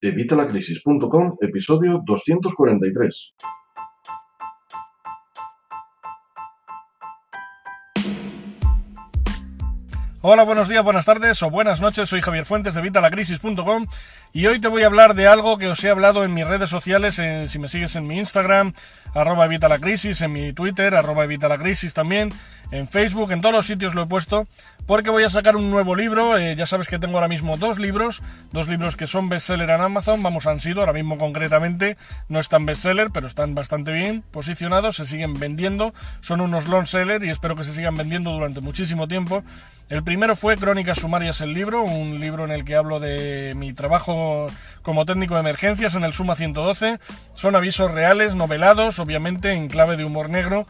Evitalacrisis.com, episodio 243. Hola, buenos días, buenas tardes o buenas noches. Soy Javier Fuentes de Vitalacrisis.com y hoy te voy a hablar de algo que os he hablado en mis redes sociales. si me sigues en mi Instagram, arroba Evitalacrisis, en mi Twitter, arroba Evitalacrisis también, en Facebook, en todos los sitios lo he puesto, porque voy a sacar un nuevo libro. Eh, ya sabes que tengo ahora mismo dos libros, dos libros que son bestseller en Amazon. Vamos, han sido, ahora mismo concretamente, no están bestseller, pero están bastante bien posicionados, se siguen vendiendo. Son unos long seller y espero que se sigan vendiendo durante muchísimo tiempo. El primero fue Crónicas Sumarias, el libro, un libro en el que hablo de mi trabajo como técnico de emergencias en el Suma 112. Son avisos reales, novelados, obviamente en clave de humor negro,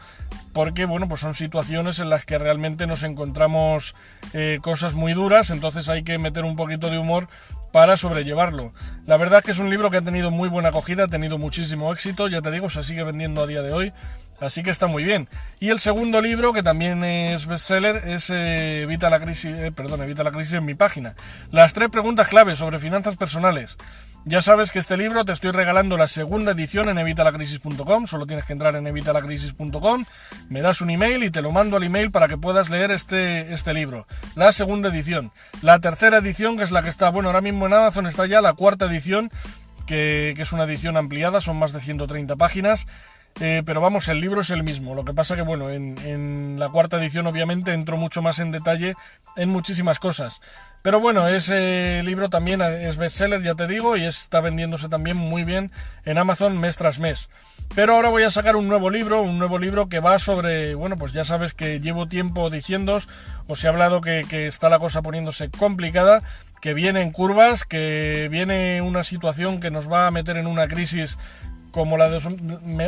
porque bueno, pues son situaciones en las que realmente nos encontramos eh, cosas muy duras, entonces hay que meter un poquito de humor para sobrellevarlo. La verdad es que es un libro que ha tenido muy buena acogida, ha tenido muchísimo éxito, ya te digo, se sigue vendiendo a día de hoy. Así que está muy bien. Y el segundo libro, que también es bestseller, es eh, Evita la crisis, eh, perdón, Evita la crisis en mi página. Las tres preguntas clave sobre finanzas personales. Ya sabes que este libro te estoy regalando la segunda edición en evitalacrisis.com, solo tienes que entrar en evitalacrisis.com, me das un email y te lo mando al email para que puedas leer este, este libro. La segunda edición. La tercera edición, que es la que está, bueno, ahora mismo en Amazon está ya la cuarta edición, que, que es una edición ampliada, son más de 130 páginas eh, pero vamos, el libro es el mismo. Lo que pasa que, bueno, en, la cuarta edición obviamente entro mucho más en detalle en muchísimas cosas. Pero bueno, ese libro también es bestseller, ya te digo, y está vendiéndose también muy bien en Amazon mes tras mes. Pero ahora voy a sacar un nuevo libro, un nuevo libro que va sobre, bueno, pues ya sabes que llevo tiempo diciendo, os he hablado que, que está la cosa poniéndose complicada, que vienen curvas, que viene una situación que nos va a meter en una crisis como la de,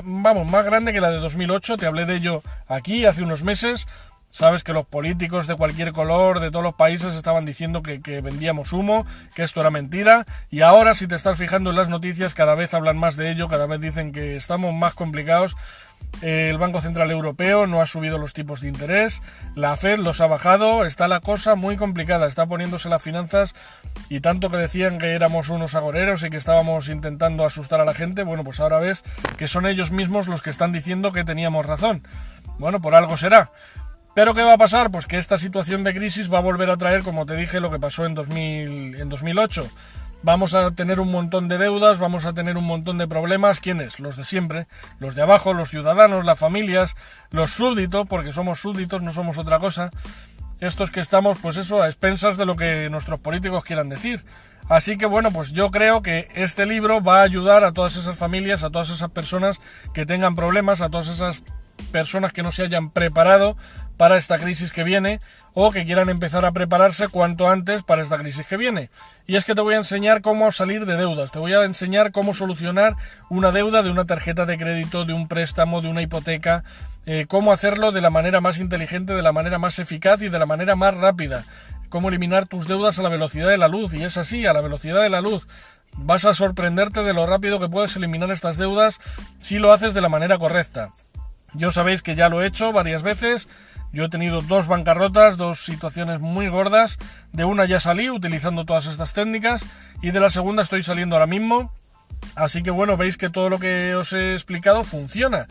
vamos, más grande que la de 2008, te hablé de ello aquí hace unos meses, sabes que los políticos de cualquier color de todos los países estaban diciendo que, vendíamos humo, que esto era mentira, y ahora si te estás fijando en las noticias cada vez hablan más de ello, cada vez dicen que estamos más complicados el Banco Central Europeo no ha subido los tipos de interés, la Fed los ha bajado, está la cosa muy complicada, está poniéndose las finanzas y tanto que decían que éramos unos agoreros y que estábamos intentando asustar a la gente, bueno, pues ahora ves que son ellos mismos los que están diciendo que teníamos razón. Bueno, por algo será. Pero ¿qué va a pasar? Pues que esta situación de crisis va a volver a traer, como te dije, lo que pasó en, 2000, en 2008 vamos a tener un montón de deudas, vamos a tener un montón de problemas. ¿Quiénes? Los de siempre, los de abajo, los ciudadanos, las familias, los súbditos, porque somos súbditos, no somos otra cosa. Estos que estamos, pues eso, a expensas de lo que nuestros políticos quieran decir. Así que bueno, pues yo creo que este libro va a ayudar a todas esas familias, a todas esas personas que tengan problemas, a todas esas personas que no se hayan preparado para esta crisis que viene o que quieran empezar a prepararse cuanto antes para esta crisis que viene. Y es que te voy a enseñar cómo salir de deudas, te voy a enseñar cómo solucionar una deuda de una tarjeta de crédito, de un préstamo, de una hipoteca, eh, cómo hacerlo de la manera más inteligente, de la manera más eficaz y de la manera más rápida, cómo eliminar tus deudas a la velocidad de la luz. Y es así, a la velocidad de la luz. Vas a sorprenderte de lo rápido que puedes eliminar estas deudas si lo haces de la manera correcta. Yo sabéis que ya lo he hecho varias veces. Yo he tenido dos bancarrotas, dos situaciones muy gordas. De una ya salí utilizando todas estas técnicas y de la segunda estoy saliendo ahora mismo. Así que bueno, veis que todo lo que os he explicado funciona.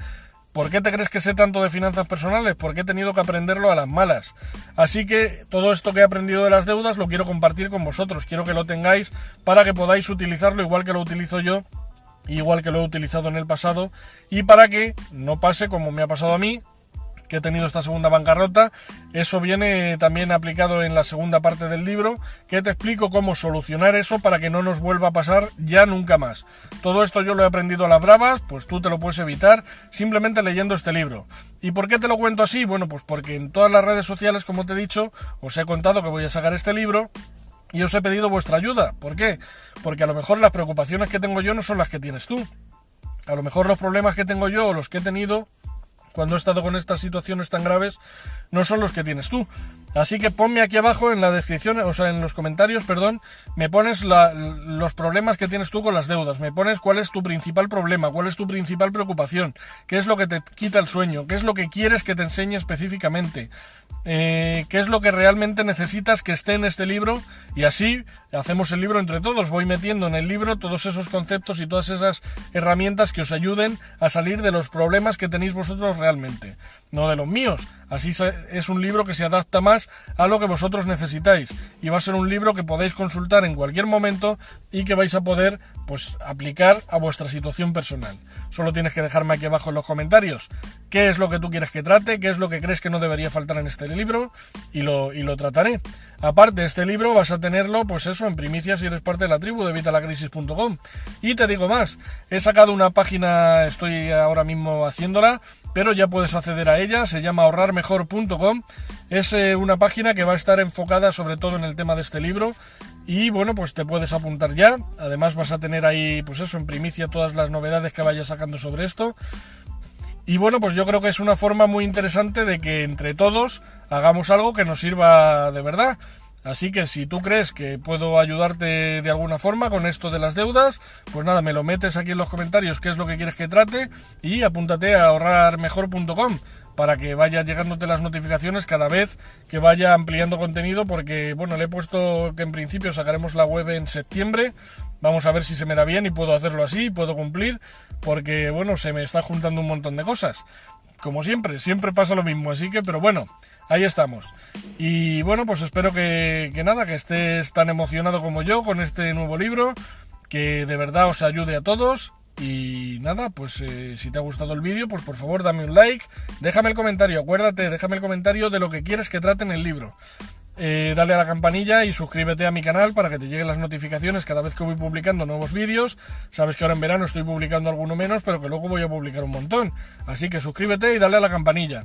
¿Por qué te crees que sé tanto de finanzas personales? Porque he tenido que aprenderlo a las malas. Así que todo esto que he aprendido de las deudas lo quiero compartir con vosotros. Quiero que lo tengáis para que podáis utilizarlo igual que lo utilizo yo igual que lo he utilizado en el pasado, y para que no pase como me ha pasado a mí, que he tenido esta segunda bancarrota. Eso viene también aplicado en la segunda parte del libro, que te explico cómo solucionar eso para que no nos vuelva a pasar ya nunca más. Todo esto yo lo he aprendido a las bravas, pues tú te lo puedes evitar simplemente leyendo este libro. ¿Y por qué te lo cuento así? Bueno, pues porque en todas las redes sociales, como te he dicho, os he contado que voy a sacar este libro y os he pedido vuestra ayuda. ¿Por qué? Porque a lo mejor las preocupaciones que tengo yo no son las que tienes tú. A lo mejor los problemas que tengo yo o los que he tenido cuando he estado con estas situaciones tan graves no son los que tienes tú. Así que ponme aquí abajo en la descripción, o sea, en los comentarios, perdón, me pones los problemas que tienes tú con las deudas, me pones cuál es tu principal problema, cuál es tu principal preocupación, qué es lo que te quita el sueño, qué es lo que quieres que te enseñe específicamente, eh, qué es lo que realmente necesitas que esté en este libro y así hacemos el libro entre todos, voy metiendo en el libro todos esos conceptos y todas esas herramientas que os ayuden a salir de los problemas que tenéis vosotros realmente, no de los míos. Así es un libro que se adapta más a lo que vosotros necesitáis y va a ser un libro que podéis consultar en cualquier momento y que vais a poder pues aplicar a vuestra situación personal. Solo tienes que dejarme aquí abajo en los comentarios qué es lo que tú quieres que trate, qué es lo que crees que no debería faltar en este libro y lo, y lo trataré. Aparte, este libro vas a tenerlo, pues eso, en primicia si eres parte de la tribu de vitalacrisis.com. Y te digo más, he sacado una página, estoy ahora mismo haciéndola, pero ya puedes acceder a ella, se llama ahorrarmejor.com. Es eh, una página que va a estar enfocada sobre todo en el tema de este libro y bueno, pues te puedes apuntar ya. Además vas a tener ahí, pues eso, en primicia todas las novedades que vaya sacando sobre esto. Y bueno, pues yo creo que es una forma muy interesante de que entre todos hagamos algo que nos sirva de verdad. Así que si tú crees que puedo ayudarte de alguna forma con esto de las deudas, pues nada, me lo metes aquí en los comentarios qué es lo que quieres que trate y apúntate a ahorrarmejor.com para que vaya llegándote las notificaciones cada vez que vaya ampliando contenido porque bueno, le he puesto que en principio sacaremos la web en septiembre. Vamos a ver si se me da bien y puedo hacerlo así, puedo cumplir porque bueno, se me está juntando un montón de cosas. Como siempre, siempre pasa lo mismo, así que pero bueno, ahí estamos. Y bueno, pues espero que, nada, que estés tan emocionado como yo con este nuevo libro, que de verdad os ayude a todos. Y nada, pues eh, si te ha gustado el vídeo, pues por favor dame un like, déjame el comentario, acuérdate, déjame el comentario de lo que quieres que trate en el libro. Eh, dale a la campanilla y suscríbete a mi canal para que te lleguen las notificaciones cada vez que voy publicando nuevos vídeos. Sabes que ahora en verano estoy publicando alguno menos, pero que luego voy a publicar un montón. Así que suscríbete y dale a la campanilla.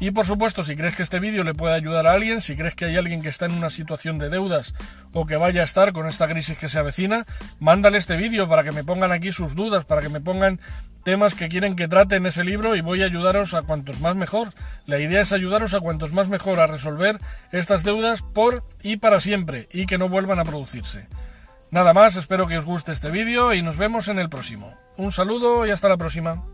Y por supuesto, si crees que este vídeo le puede ayudar a alguien, si crees que hay alguien que está en una situación de deudas o que vaya a estar con esta crisis que se avecina, mándale este vídeo para que me pongan aquí sus dudas, para que me pongan temas que quieren que trate en ese libro y voy a ayudaros a cuantos más mejor. La idea es ayudaros a cuantos más mejor a resolver estas deudas por y para siempre y que no vuelvan a producirse. Nada más, espero que os guste este vídeo y nos vemos en el próximo. Un saludo y hasta la próxima.